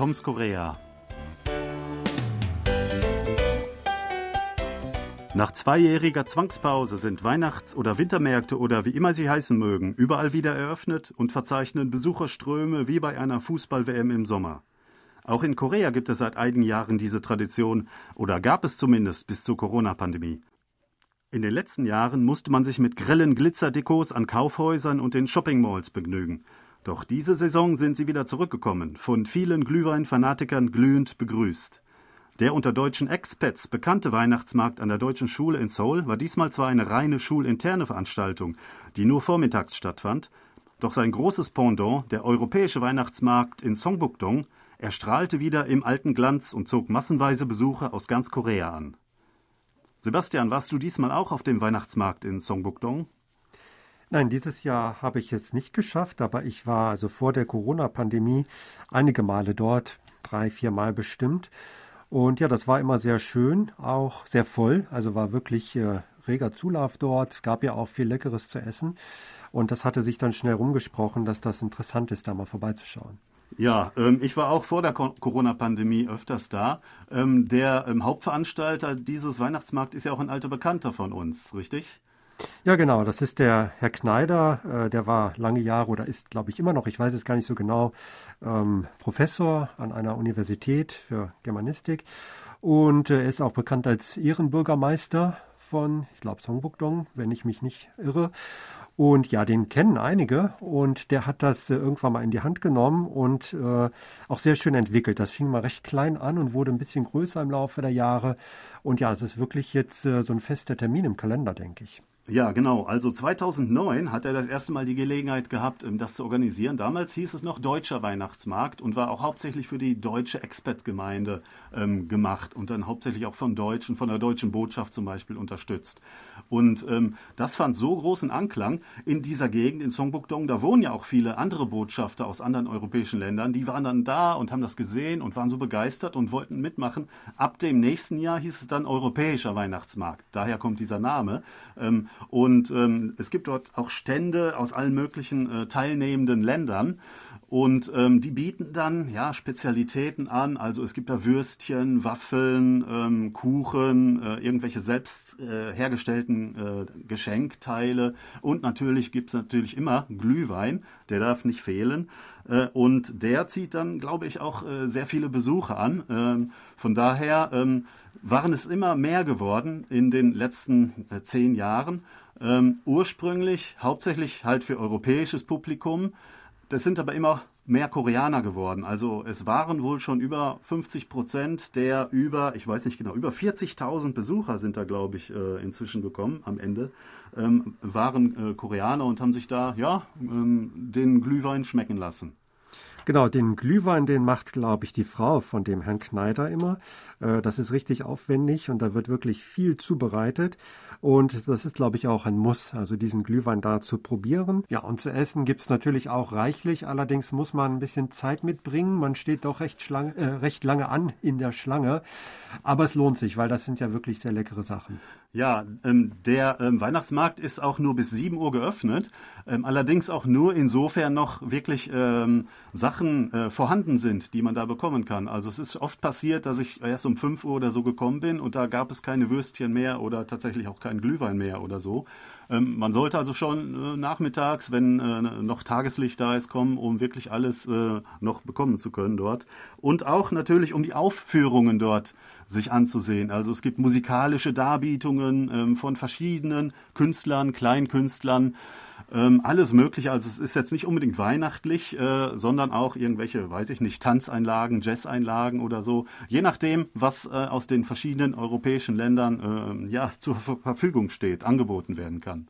Toms Korea. Nach zweijähriger Zwangspause sind Weihnachts- oder Wintermärkte oder wie immer sie heißen mögen, überall wieder eröffnet und verzeichnen Besucherströme wie bei einer Fußball-WM im Sommer. Auch in Korea gibt es seit einigen Jahren diese Tradition oder gab es zumindest bis zur Corona-Pandemie. In den letzten Jahren musste man sich mit grellen Glitzerdekos an Kaufhäusern und den Shoppingmalls begnügen. Doch diese Saison sind sie wieder zurückgekommen, von vielen Glühwein-Fanatikern glühend begrüßt. Der unter deutschen Expats bekannte Weihnachtsmarkt an der Deutschen Schule in Seoul war diesmal zwar eine reine schulinterne Veranstaltung, die nur vormittags stattfand, doch sein großes Pendant, der europäische Weihnachtsmarkt in Songbukdong, erstrahlte wieder im alten Glanz und zog massenweise Besucher aus ganz Korea an. Sebastian, warst du diesmal auch auf dem Weihnachtsmarkt in Songbukdong? Nein, dieses Jahr habe ich es nicht geschafft, aber ich war also vor der Corona-Pandemie einige Male dort, drei, vier Mal bestimmt. Und ja, das war immer sehr schön, auch sehr voll. Also war wirklich äh, reger Zulauf dort. Es gab ja auch viel Leckeres zu essen. Und das hatte sich dann schnell rumgesprochen, dass das interessant ist, da mal vorbeizuschauen. Ja, ähm, ich war auch vor der Corona-Pandemie öfters da. Ähm, der ähm, Hauptveranstalter dieses Weihnachtsmarkts ist ja auch ein alter Bekannter von uns, richtig? Ja, genau. Das ist der Herr Kneider. Äh, der war lange Jahre oder ist, glaube ich, immer noch, ich weiß es gar nicht so genau, ähm, Professor an einer Universität für Germanistik. Und äh, er ist auch bekannt als Ehrenbürgermeister von, ich glaube, Songbukdong, wenn ich mich nicht irre. Und ja, den kennen einige und der hat das äh, irgendwann mal in die Hand genommen und äh, auch sehr schön entwickelt. Das fing mal recht klein an und wurde ein bisschen größer im Laufe der Jahre. Und ja, es ist wirklich jetzt äh, so ein fester Termin im Kalender, denke ich. Ja, genau. Also 2009 hat er das erste Mal die Gelegenheit gehabt, ähm, das zu organisieren. Damals hieß es noch Deutscher Weihnachtsmarkt und war auch hauptsächlich für die deutsche Expat-Gemeinde ähm, gemacht und dann hauptsächlich auch von Deutschen, von der deutschen Botschaft zum Beispiel unterstützt. Und ähm, das fand so großen Anklang in dieser Gegend, in Songbukdong. Da wohnen ja auch viele andere Botschafter aus anderen europäischen Ländern. Die waren dann da und haben das gesehen und waren so begeistert und wollten mitmachen. Ab dem nächsten Jahr hieß es dann Europäischer Weihnachtsmarkt. Daher kommt dieser Name. Ähm, und ähm, es gibt dort auch Stände aus allen möglichen äh, teilnehmenden Ländern. Und ähm, die bieten dann ja Spezialitäten an. Also es gibt da Würstchen, Waffeln, ähm, Kuchen, äh, irgendwelche selbst äh, hergestellten äh, Geschenkteile. Und natürlich gibt es natürlich immer Glühwein, der darf nicht fehlen. Äh, und der zieht dann, glaube ich, auch äh, sehr viele Besucher an. Ähm, von daher ähm, waren es immer mehr geworden in den letzten äh, zehn Jahren. Ähm, ursprünglich hauptsächlich halt für europäisches Publikum. Das sind aber immer mehr Koreaner geworden. Also es waren wohl schon über 50 Prozent der über, ich weiß nicht genau, über 40.000 Besucher sind da, glaube ich, äh, inzwischen gekommen am Ende, ähm, waren äh, Koreaner und haben sich da, ja, ähm, den Glühwein schmecken lassen. Genau, den Glühwein, den macht, glaube ich, die Frau von dem Herrn Kneider immer. Äh, das ist richtig aufwendig und da wird wirklich viel zubereitet. Und das ist, glaube ich, auch ein Muss, also diesen Glühwein da zu probieren. Ja, und zu essen gibt's natürlich auch reichlich. Allerdings muss man ein bisschen Zeit mitbringen. Man steht doch recht, äh, recht lange an in der Schlange. Aber es lohnt sich, weil das sind ja wirklich sehr leckere Sachen. Ja, ähm, der ähm, Weihnachtsmarkt ist auch nur bis 7 Uhr geöffnet, ähm, allerdings auch nur insofern noch wirklich ähm, Sachen äh, vorhanden sind, die man da bekommen kann. Also es ist oft passiert, dass ich erst um 5 Uhr oder so gekommen bin und da gab es keine Würstchen mehr oder tatsächlich auch keinen Glühwein mehr oder so. Ähm, man sollte also schon äh, nachmittags, wenn äh, noch Tageslicht da ist, kommen, um wirklich alles äh, noch bekommen zu können dort. Und auch natürlich, um die Aufführungen dort sich anzusehen. Also es gibt musikalische Darbietungen ähm, von verschiedenen Künstlern, Kleinkünstlern, ähm, alles Mögliche. Also es ist jetzt nicht unbedingt weihnachtlich, äh, sondern auch irgendwelche, weiß ich nicht, Tanzeinlagen, Jazzeinlagen oder so. Je nachdem, was äh, aus den verschiedenen europäischen Ländern äh, ja, zur Verfügung steht, angeboten werden kann.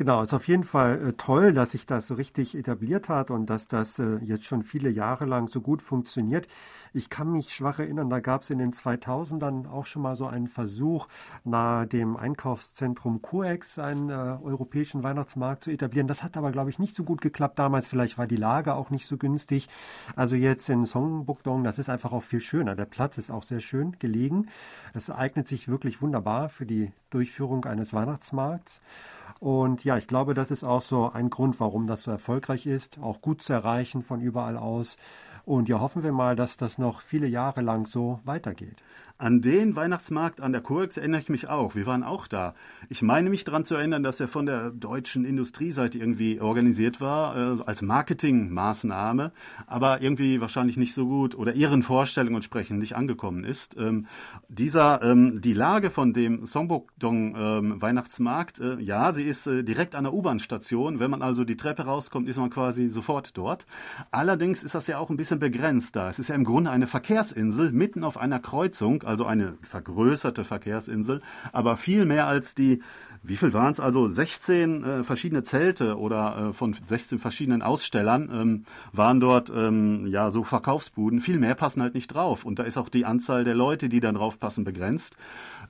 Genau, ist auf jeden Fall äh, toll, dass sich das so richtig etabliert hat und dass das äh, jetzt schon viele Jahre lang so gut funktioniert. Ich kann mich schwach erinnern, da gab es in den 2000ern auch schon mal so einen Versuch, nahe dem Einkaufszentrum Coex einen äh, europäischen Weihnachtsmarkt zu etablieren. Das hat aber, glaube ich, nicht so gut geklappt damals. Vielleicht war die Lage auch nicht so günstig. Also jetzt in Songbukdong, das ist einfach auch viel schöner. Der Platz ist auch sehr schön gelegen. Es eignet sich wirklich wunderbar für die Durchführung eines Weihnachtsmarkts. Und ja, ich glaube, das ist auch so ein Grund, warum das so erfolgreich ist, auch gut zu erreichen von überall aus. Und ja, hoffen wir mal, dass das noch viele Jahre lang so weitergeht. An den Weihnachtsmarkt an der Kurx erinnere ich mich auch. Wir waren auch da. Ich meine mich daran zu erinnern, dass er von der deutschen Industrieseite irgendwie organisiert war, äh, als Marketingmaßnahme, aber irgendwie wahrscheinlich nicht so gut oder ihren Vorstellungen entsprechend nicht angekommen ist. Ähm, dieser, ähm, die Lage von dem Songbokdong ähm, Weihnachtsmarkt, äh, ja, sie ist äh, direkt an der U-Bahn-Station. Wenn man also die Treppe rauskommt, ist man quasi sofort dort. Allerdings ist das ja auch ein bisschen begrenzt da. Es ist ja im Grunde eine Verkehrsinsel mitten auf einer Kreuzung also eine vergrößerte Verkehrsinsel, aber viel mehr als die wie viel waren es? Also 16 äh, verschiedene Zelte oder äh, von 16 verschiedenen Ausstellern ähm, waren dort ähm, ja so Verkaufsbuden. Viel mehr passen halt nicht drauf. Und da ist auch die Anzahl der Leute, die dann drauf passen, begrenzt.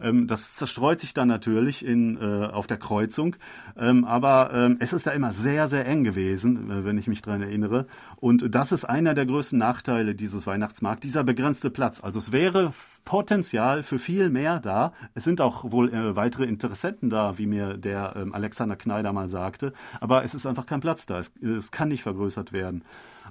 Ähm, das zerstreut sich dann natürlich in, äh, auf der Kreuzung. Ähm, aber ähm, es ist ja immer sehr, sehr eng gewesen, äh, wenn ich mich dran erinnere. Und das ist einer der größten Nachteile dieses Weihnachtsmarkts, dieser begrenzte Platz. Also es wäre Potenzial für viel mehr da. Es sind auch wohl äh, weitere Interessenten da, wie mir der ähm, Alexander Kneider mal sagte. Aber es ist einfach kein Platz da. Es, es kann nicht vergrößert werden.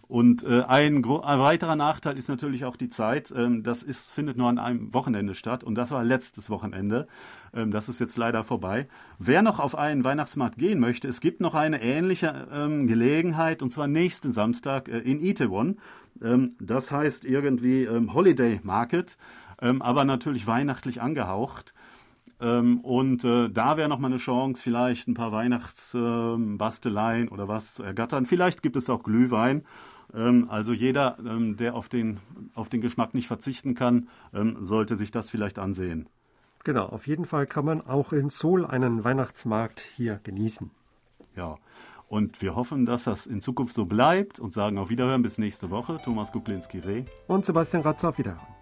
Und äh, ein, ein, weiterer Nachteil ist natürlich auch die Zeit. Ähm, das ist, findet nur an einem Wochenende statt und das war letztes Wochenende. Ähm, das ist jetzt leider vorbei. Wer noch auf einen Weihnachtsmarkt gehen möchte, es gibt noch eine ähnliche ähm, Gelegenheit und zwar nächsten Samstag äh, in Itaewon. Ähm, das heißt irgendwie ähm, Holiday Market, ähm, aber natürlich weihnachtlich angehaucht. Ähm, und äh, da wäre noch mal eine Chance, vielleicht ein paar Weihnachtsbasteleien ähm, oder was zu ergattern. Vielleicht gibt es auch Glühwein. Ähm, also jeder, ähm, der auf den, auf den Geschmack nicht verzichten kann, ähm, sollte sich das vielleicht ansehen. Genau, auf jeden Fall kann man auch in Seoul einen Weihnachtsmarkt hier genießen. Ja, und wir hoffen, dass das in Zukunft so bleibt und sagen auf Wiederhören bis nächste Woche. Thomas Kuklinski-Reh. Und Sebastian Ratz auf Wiederhören.